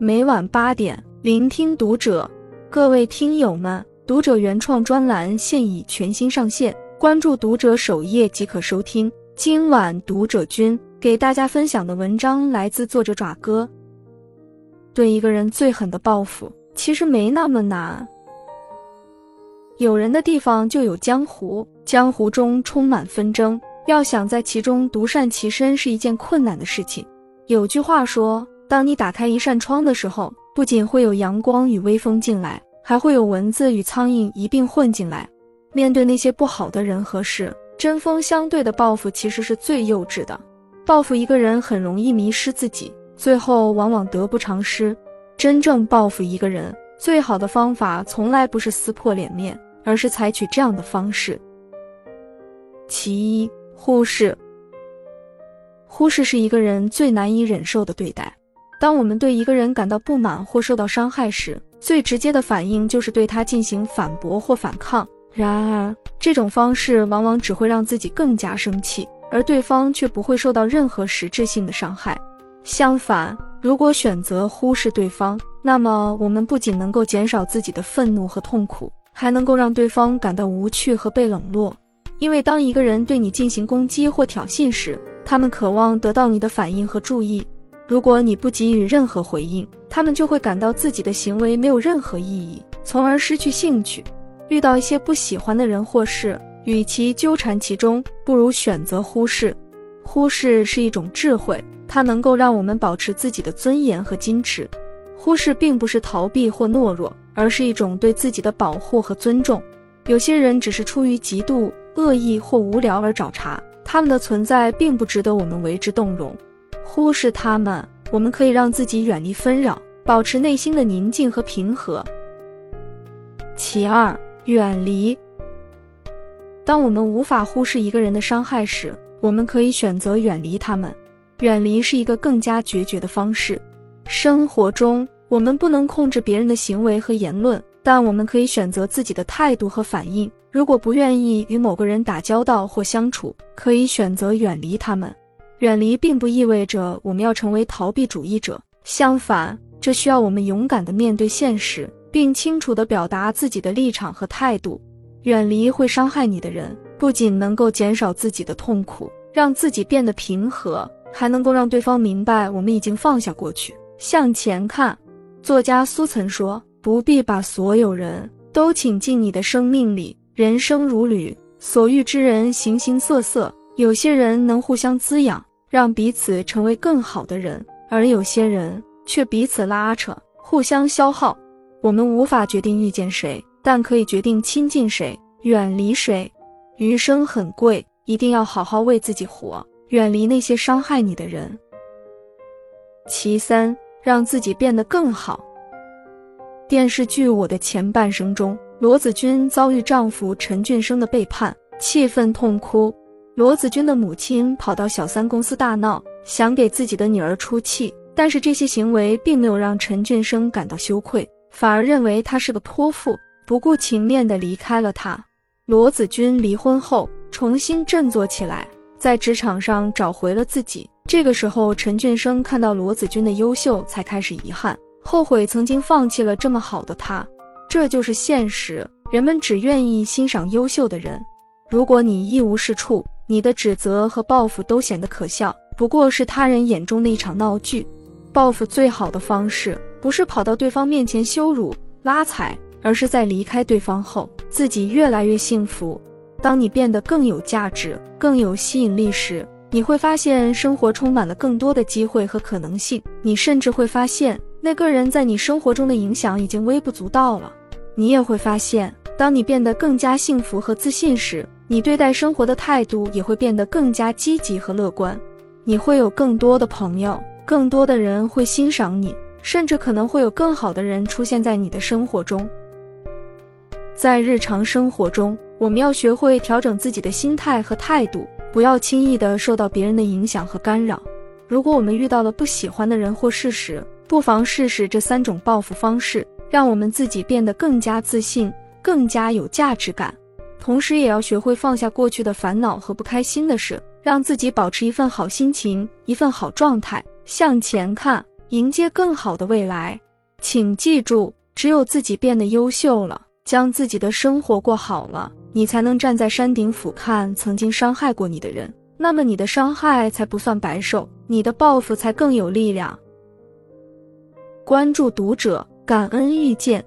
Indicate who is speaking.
Speaker 1: 每晚八点，聆听读者。各位听友们，读者原创专栏现已全新上线，关注读者首页即可收听。今晚读者君给大家分享的文章来自作者爪哥。对一个人最狠的报复，其实没那么难。有人的地方就有江湖，江湖中充满纷争，要想在其中独善其身是一件困难的事情。有句话说。当你打开一扇窗的时候，不仅会有阳光与微风进来，还会有蚊子与苍蝇一并混进来。面对那些不好的人和事，针锋相对的报复其实是最幼稚的。报复一个人很容易迷失自己，最后往往得不偿失。真正报复一个人，最好的方法从来不是撕破脸面，而是采取这样的方式：其一，忽视。忽视是一个人最难以忍受的对待。当我们对一个人感到不满或受到伤害时，最直接的反应就是对他进行反驳或反抗。然而，这种方式往往只会让自己更加生气，而对方却不会受到任何实质性的伤害。相反，如果选择忽视对方，那么我们不仅能够减少自己的愤怒和痛苦，还能够让对方感到无趣和被冷落。因为当一个人对你进行攻击或挑衅时，他们渴望得到你的反应和注意。如果你不给予任何回应，他们就会感到自己的行为没有任何意义，从而失去兴趣。遇到一些不喜欢的人或事，与其纠缠其中，不如选择忽视。忽视是一种智慧，它能够让我们保持自己的尊严和矜持。忽视并不是逃避或懦弱，而是一种对自己的保护和尊重。有些人只是出于嫉妒、恶意或无聊而找茬，他们的存在并不值得我们为之动容。忽视他们，我们可以让自己远离纷扰，保持内心的宁静和平和。其二，远离。当我们无法忽视一个人的伤害时，我们可以选择远离他们。远离是一个更加决绝的方式。生活中，我们不能控制别人的行为和言论，但我们可以选择自己的态度和反应。如果不愿意与某个人打交道或相处，可以选择远离他们。远离并不意味着我们要成为逃避主义者，相反，这需要我们勇敢地面对现实，并清楚地表达自己的立场和态度。远离会伤害你的人，不仅能够减少自己的痛苦，让自己变得平和，还能够让对方明白我们已经放下过去，向前看。作家苏岑说：“不必把所有人都请进你的生命里，人生如旅，所遇之人形形色色，有些人能互相滋养。”让彼此成为更好的人，而有些人却彼此拉扯，互相消耗。我们无法决定遇见谁，但可以决定亲近谁，远离谁。余生很贵，一定要好好为自己活，远离那些伤害你的人。其三，让自己变得更好。电视剧《我的前半生》中，罗子君遭遇丈夫陈俊生的背叛，气愤痛哭。罗子君的母亲跑到小三公司大闹，想给自己的女儿出气，但是这些行为并没有让陈俊生感到羞愧，反而认为他是个泼妇，不顾情面的离开了他。罗子君离婚后重新振作起来，在职场上找回了自己。这个时候，陈俊生看到罗子君的优秀，才开始遗憾，后悔曾经放弃了这么好的他。这就是现实，人们只愿意欣赏优秀的人。如果你一无是处，你的指责和报复都显得可笑，不过是他人眼中的一场闹剧。报复最好的方式，不是跑到对方面前羞辱拉踩，而是在离开对方后，自己越来越幸福。当你变得更有价值、更有吸引力时，你会发现生活充满了更多的机会和可能性。你甚至会发现，那个人在你生活中的影响已经微不足道了。你也会发现，当你变得更加幸福和自信时，你对待生活的态度也会变得更加积极和乐观，你会有更多的朋友，更多的人会欣赏你，甚至可能会有更好的人出现在你的生活中。在日常生活中，我们要学会调整自己的心态和态度，不要轻易的受到别人的影响和干扰。如果我们遇到了不喜欢的人或事时，不妨试试这三种报复方式，让我们自己变得更加自信，更加有价值感。同时，也要学会放下过去的烦恼和不开心的事，让自己保持一份好心情、一份好状态，向前看。迎接更好的未来。请记住，只有自己变得优秀了，将自己的生活过好了，你才能站在山顶俯瞰曾经伤害过你的人。那么你的伤害才不算白受，你的报复才更有力量。关注读者，感恩遇见。